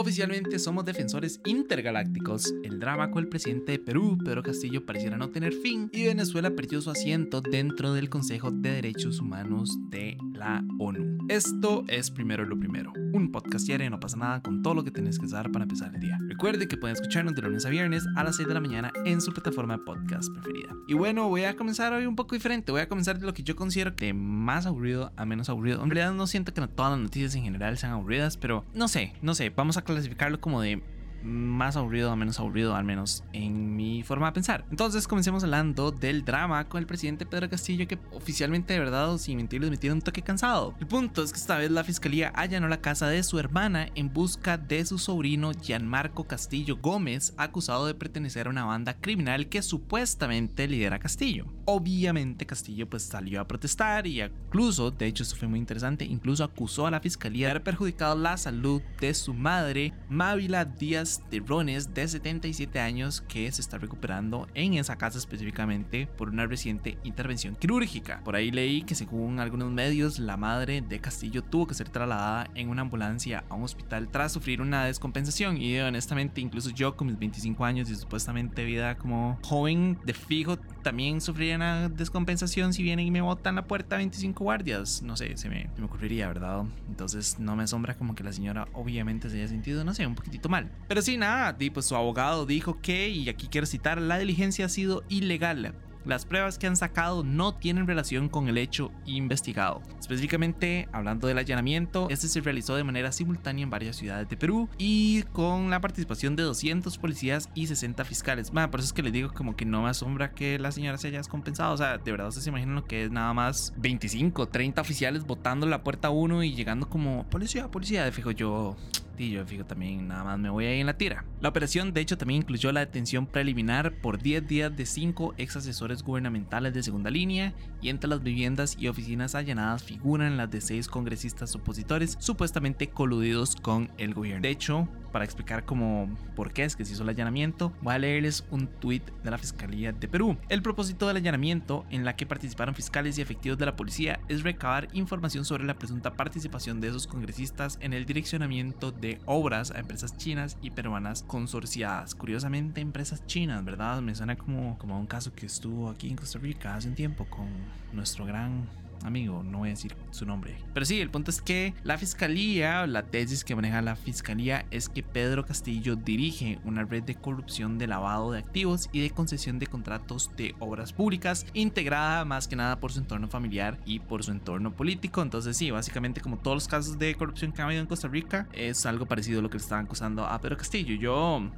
Oficialmente somos defensores intergalácticos. El drama con el presidente de Perú, Pedro Castillo, pareciera no tener fin y Venezuela perdió su asiento dentro del Consejo de Derechos Humanos de la ONU. Esto es primero lo primero. Un podcast diario no pasa nada con todo lo que tenés que saber para empezar el día. Recuerde que pueden escucharnos de lunes a viernes a las 6 de la mañana en su plataforma de podcast preferida. Y bueno, voy a comenzar hoy un poco diferente. Voy a comenzar de lo que yo considero de más aburrido a menos aburrido. En realidad no siento que todas las noticias en general sean aburridas, pero no sé, no sé. Vamos a clasificarlo como de más aburrido o menos aburrido, al menos en mi forma de pensar. Entonces comencemos hablando del drama con el presidente Pedro Castillo que oficialmente de verdad, sin mentirles, me tiene un toque cansado. El punto es que esta vez la fiscalía allanó la casa de su hermana en busca de su sobrino Gianmarco Castillo Gómez, acusado de pertenecer a una banda criminal que supuestamente lidera Castillo. Obviamente Castillo pues salió a protestar y incluso, de hecho esto fue muy interesante, incluso acusó a la fiscalía de haber perjudicado la salud de su madre, Mávila Díaz de Rones, de 77 años, que se está recuperando en esa casa específicamente por una reciente intervención quirúrgica. Por ahí leí que según algunos medios, la madre de Castillo tuvo que ser trasladada en una ambulancia a un hospital tras sufrir una descompensación. Y honestamente, incluso yo con mis 25 años y supuestamente vida como joven, de fijo, también sufriría una descompensación si vienen y me botan la puerta 25 guardias. No sé, se me, me ocurriría, ¿verdad? Entonces no me asombra como que la señora obviamente se haya sentido, no sé, un poquitito mal. Pero sí, nada, pues su abogado dijo que, y aquí quiero citar, la diligencia ha sido ilegal. Las pruebas que han sacado no tienen relación con el hecho investigado. Específicamente, hablando del allanamiento, este se realizó de manera simultánea en varias ciudades de Perú y con la participación de 200 policías y 60 fiscales. por eso es que les digo como que no me asombra que la señora se haya descompensado. O sea, de verdad ustedes se imaginan lo que es nada más 25, 30 oficiales botando la puerta a uno y llegando como policía, policía. De fijo yo y yo fijo también nada más me voy ahí en la tira. La operación de hecho también incluyó la detención preliminar por 10 días de 5 ex asesores gubernamentales de segunda línea y entre las viviendas y oficinas allanadas figuran las de 6 congresistas opositores supuestamente coludidos con el gobierno. De hecho, para explicar cómo por qué es que se hizo el allanamiento, voy a leerles un tuit de la Fiscalía de Perú. El propósito del allanamiento, en la que participaron fiscales y efectivos de la policía, es recabar información sobre la presunta participación de esos congresistas en el direccionamiento de obras a empresas chinas y peruanas consorciadas. Curiosamente, empresas chinas, ¿verdad? Me suena como, como un caso que estuvo aquí en Costa Rica hace un tiempo con nuestro gran amigo, no voy a decir su nombre. Pero sí, el punto es que la fiscalía, la tesis que maneja la fiscalía es que Pedro Castillo dirige una red de corrupción de lavado de activos y de concesión de contratos de obras públicas, integrada más que nada por su entorno familiar y por su entorno político. Entonces sí, básicamente como todos los casos de corrupción que ha habido en Costa Rica, es algo parecido a lo que le estaban acusando a Pedro Castillo. Yo,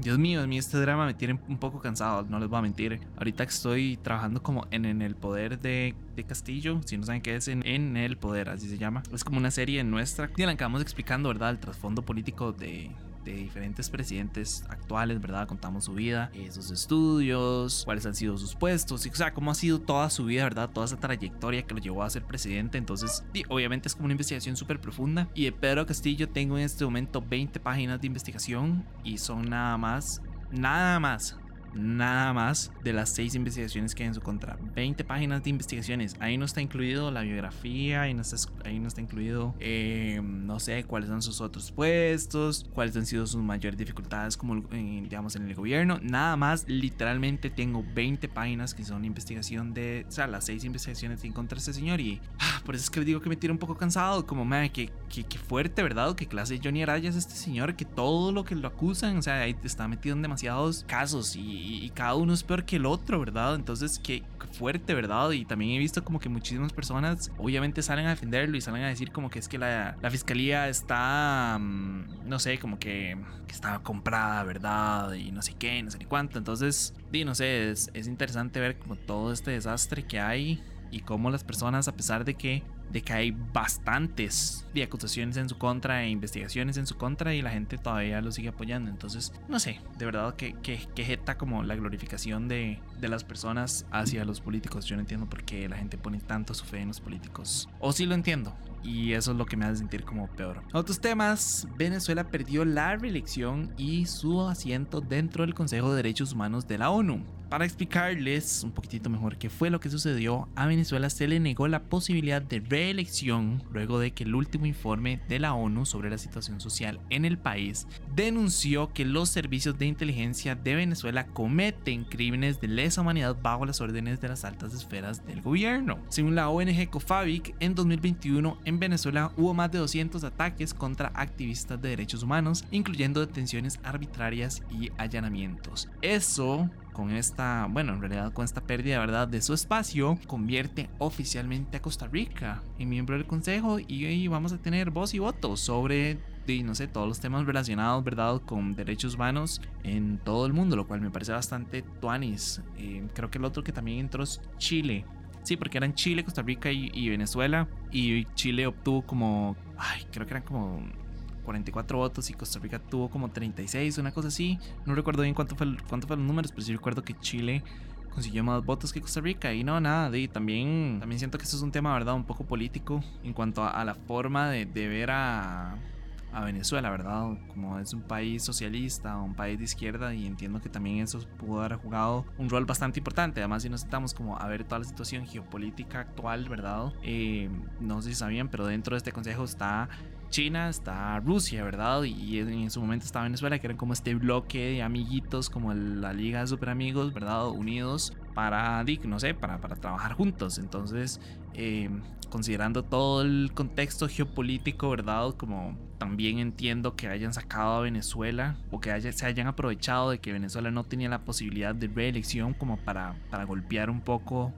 Dios mío, a mí este drama me tiene un poco cansado, no les voy a mentir. Ahorita estoy trabajando como en, en el poder de, de Castillo, si no saben qué es, en, el poder, así se llama. Es como una serie nuestra. Y la acabamos explicando, ¿verdad? El trasfondo político de, de diferentes presidentes actuales, ¿verdad? Contamos su vida, eh, sus estudios, cuáles han sido sus puestos, y, o sea, cómo ha sido toda su vida, ¿verdad? Toda esa trayectoria que lo llevó a ser presidente. Entonces, obviamente es como una investigación súper profunda. Y de Pedro Castillo tengo en este momento 20 páginas de investigación y son nada más, nada más nada más de las seis investigaciones que hay en su contra. 20 páginas de investigaciones. Ahí no está incluido la biografía, ahí no está, ahí no está incluido, eh, no sé, cuáles son sus otros puestos, cuáles han sido sus mayores dificultades como, eh, digamos, en el gobierno. Nada más, literalmente tengo 20 páginas que son investigación de, o sea, las seis investigaciones en contra de este señor y ah, por eso es que digo que me tiro un poco cansado, como, me que, que, fuerte, ¿verdad? Que clase Johnny Araya es este señor, que todo lo que lo acusan, o sea, ahí está metido en demasiados casos y y, cada uno es peor que el otro, ¿verdad? Entonces, qué, fuerte, ¿verdad? Y también he visto como que muchísimas personas obviamente salen a defenderlo y salen a decir como que es que la, fiscalía está, mm, no sé, como que, que está comprada, ¿verdad? Y no sé qué, no sé ni cuánto. Entonces, di, no sé, es, es interesante ver como todo este desastre que hay y cómo las personas, a pesar de que de que hay bastantes de acusaciones en su contra e investigaciones en su contra y la gente todavía lo sigue apoyando. Entonces, no sé, de verdad que, que, que jeta como la glorificación de, de, las personas hacia los políticos. Yo no entiendo por qué la gente pone tanto su fe en los políticos. O sí lo entiendo. Y eso es lo que me hace sentir como peor. Otros temas, Venezuela perdió la reelección y su asiento dentro del Consejo de Derechos Humanos de la ONU. Para explicarles un poquitito mejor qué fue lo que sucedió, a Venezuela se le negó la posibilidad de reelección luego de que el último informe de la ONU sobre la situación social en el país denunció que los servicios de inteligencia de Venezuela cometen crímenes de lesa humanidad bajo las órdenes de las altas esferas del gobierno. Según la ONG COFAVIC, en 2021 en Venezuela hubo más de 200 ataques contra activistas de derechos humanos, incluyendo detenciones arbitrarias y allanamientos. Eso con esta, bueno, en realidad con esta pérdida, ¿verdad?, de su espacio, convierte oficialmente a Costa Rica en miembro del Consejo y, vamos a tener voz y voto sobre no sé, todos los temas relacionados, ¿verdad?, con derechos humanos en todo el mundo, lo cual me parece bastante tuanis. Eh, creo que el otro que también entró es Chile. Sí, porque eran Chile, Costa Rica y, y Venezuela. Y Chile obtuvo como, ay, creo que eran como 44 votos y Costa Rica tuvo como 36, una cosa así. No recuerdo bien cuánto, fue, cuánto fueron los números, pero sí recuerdo que Chile consiguió más votos que Costa Rica y no, nada, de, también, también siento que esto es un tema, ¿verdad? Un poco político en cuanto a, la forma de, de ver a, a Venezuela, ¿verdad? Como es un país socialista, un país de izquierda y entiendo que también eso pudo haber jugado un rol bastante importante. Además, si nos sentamos como a ver toda la situación geopolítica actual, ¿verdad? Eh, no sé si sabían, pero dentro de este consejo está China, está Rusia, ¿verdad? Y en su momento está Venezuela, que eran como este bloque de amiguitos, como la Liga de Super Amigos, ¿verdad? Unidos para, no sé, para, para trabajar juntos. Entonces, eh, considerando todo el contexto geopolítico, ¿verdad? Como también entiendo que hayan sacado a Venezuela o que se hayan aprovechado de que Venezuela no tenía la posibilidad de reelección como para, para golpear un poco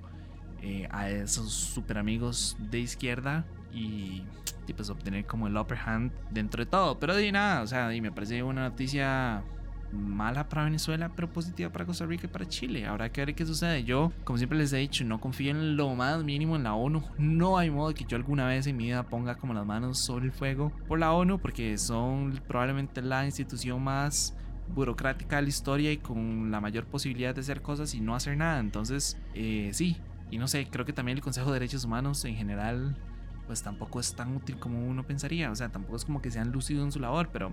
eh, a esos super amigos de izquierda y, pues obtener como el upper hand dentro de todo. Pero de nada, o sea, y me parece una noticia mala para Venezuela, pero positiva para Costa Rica y para Chile. Habrá que ver qué sucede. Yo, como siempre les he dicho, no confío en lo más mínimo en la ONU. No hay modo que yo alguna vez en mi vida ponga como las manos sobre el fuego por la ONU, porque son probablemente la institución más burocrática de la historia y con la mayor posibilidad de hacer cosas y no hacer nada. Entonces, eh, sí. Y no sé, creo que también el Consejo de Derechos Humanos en general pues tampoco es tan útil como uno pensaría. O sea, tampoco es como que sean lúcidos en su labor, pero,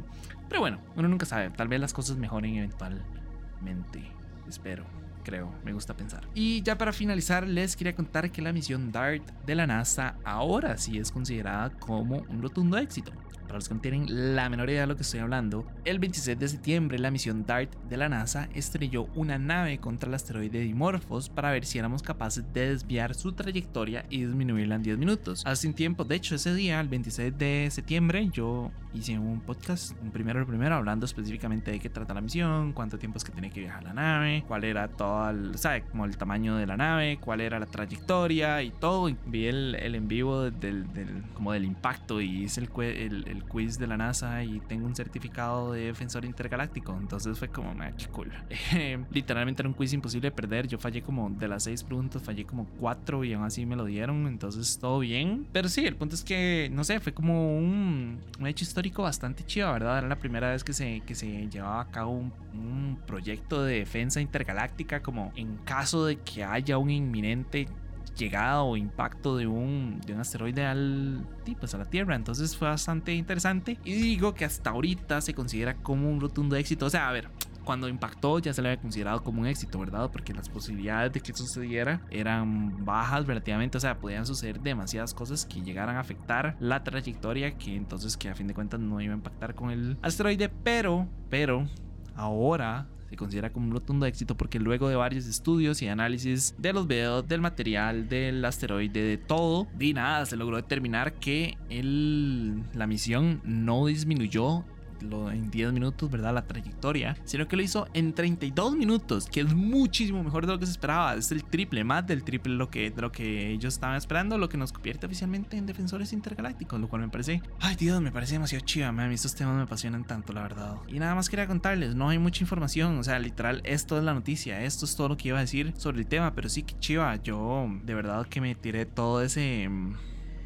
pero bueno, uno nunca sabe. Tal vez las cosas mejoren eventualmente. Espero, creo, me gusta pensar. Y ya para finalizar, les quería contar que la misión DART de la NASA ahora sí es considerada como un rotundo éxito. Para los que no tienen la menor idea de lo que estoy hablando, el 26 de septiembre la misión DART de la NASA estrelló una nave contra el asteroide Dimorphos para ver si éramos capaces de desviar su trayectoria y disminuirla en 10 minutos. Hace un tiempo, de hecho ese día, el 26 de septiembre, yo hice un podcast, un primero el primero, hablando específicamente de qué trata la misión, cuánto tiempo es que tenía que viajar la nave, cuál era todo el, ¿sabe? Como el tamaño de la nave, cuál era la trayectoria y todo. vi el, el en vivo del, del, como del impacto y hice el, el el quiz de la NASA y tengo un certificado de defensor intergaláctico. Entonces fue como, me qué cool. literalmente era un quiz imposible de perder. Yo fallé como de las seis preguntas, fallé como cuatro y aún así me lo dieron. Entonces todo bien. Pero sí, el punto es que, no sé, fue como un, un hecho histórico bastante chido, ¿verdad? Era la primera vez que se, que se llevaba a cabo un, un proyecto de defensa intergaláctica como en caso de que haya un inminente llegada o impacto de un, de un asteroide al, pues a la Tierra. Entonces fue bastante interesante. Y digo que hasta ahorita se considera como un rotundo éxito. O sea, a ver, cuando impactó ya se le había considerado como un éxito, ¿verdad? Porque las posibilidades de que sucediera eran bajas relativamente, o sea, podían suceder demasiadas cosas que llegaran a afectar la trayectoria, que entonces que a fin de cuentas no iba a impactar con el asteroide, pero, pero, ahora se considera como un rotundo éxito porque luego de varios estudios y análisis de los videos, del material, del asteroide, de todo, de nada, se logró determinar que el, la misión no disminuyó en 10 minutos, ¿verdad? La trayectoria, sino que lo hizo en 32 minutos, que es muchísimo mejor de lo que se esperaba. Es el triple, más del triple de lo que, de lo que ellos estaban esperando, lo que nos convierte oficialmente en defensores intergalácticos, lo cual me parece, ay Dios, me parece demasiado chiva, mí estos temas me apasionan tanto, la verdad. Y nada más quería contarles, no hay mucha información, o sea, literal, esto es la noticia, esto es todo lo que iba a decir sobre el tema, pero sí que chiva, yo de verdad que me tiré todo ese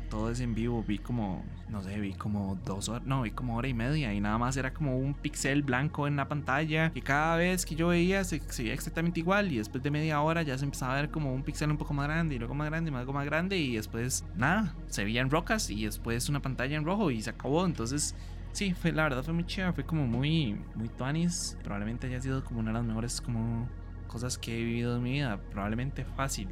todo es en vivo, vi como, no sé, vi como dos horas, no, vi como hora y media y nada más era como un pixel blanco en la pantalla y cada vez que yo veía se, veía exactamente igual y después de media hora ya se empezaba a ver como un pixel un poco más grande y luego más grande y luego más grande y después nada, se veían rocas y después una pantalla en rojo y se acabó, entonces... Sí, fue, la verdad fue muy chévere, fue como muy, muy tuanis. Probablemente haya sido como una de las mejores como cosas que he vivido en mi vida, probablemente fácil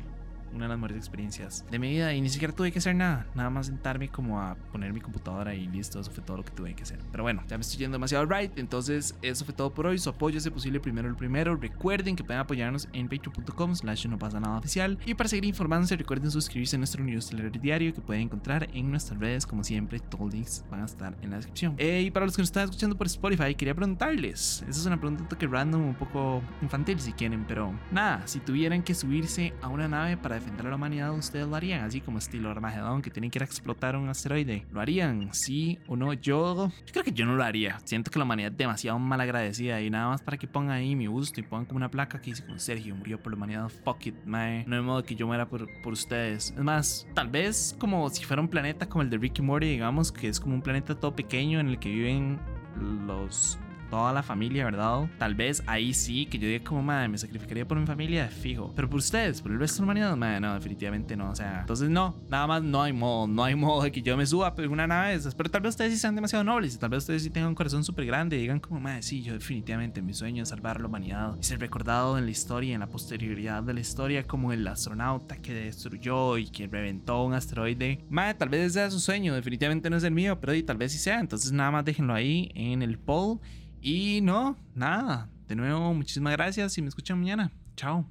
una de las mejores experiencias de mi vida. Y ni siquiera tuve que hacer nada, nada más sentarme como a poner mi computadora y listo, eso fue todo lo que tuve que hacer. Pero bueno, ya me estoy yendo demasiado right, entonces eso fue todo por hoy, su apoyo es posible primero el primero, recuerden que pueden apoyarnos en patreon.com slash no pasa nada oficial. Y para seguir informándose recuerden suscribirse a nuestro newsletter diario que pueden encontrar en nuestras redes. Como siempre, todos los links van a estar en la descripción. Eh, y para los que nos están escuchando por Spotify, quería preguntarles, esa es una pregunta que random, un poco infantil si quieren, pero nada, si tuvieran que subirse a una nave para defender a la humanidad, ustedes lo harían, así como estilo Armagedón, que tienen que ir a explotar un asteroide. ¿Lo harían? ¿Sí o no? Yo, yo creo que yo no lo haría. Siento que la humanidad es demasiado mal agradecida y nada más para que pongan ahí mi gusto y pongan como una placa que dice como Sergio murió por la humanidad. Fuck it, mae. No hay modo que yo muera por, por ustedes. Es más, tal vez como si fuera un planeta como el de Ricky Morty, digamos, que es como un planeta todo pequeño en el que viven los toda la familia, ¿verdad? Tal vez ahí sí que yo diga como, madre, me sacrificaría por mi familia, fijo. Pero por ustedes, por el resto de la humanidad, madre, no, definitivamente no. O sea, entonces no, nada más no hay modo, no hay modo de que yo me suba por una nave de esas. Pero tal vez ustedes sí sean demasiado nobles y tal vez ustedes sí tengan un corazón súper grande y digan como, madre, sí, yo definitivamente mi sueño es salvar a la humanidad y ser recordado en la historia, en la posterioridad de la historia como el astronauta que destruyó y que reventó un asteroide. Madre, tal vez sea su sueño, definitivamente no es el mío, pero tal vez sí sea. Entonces nada más déjenlo ahí en el poll. Y no, nada. De nuevo, muchísimas gracias y me escuchan mañana. Chao.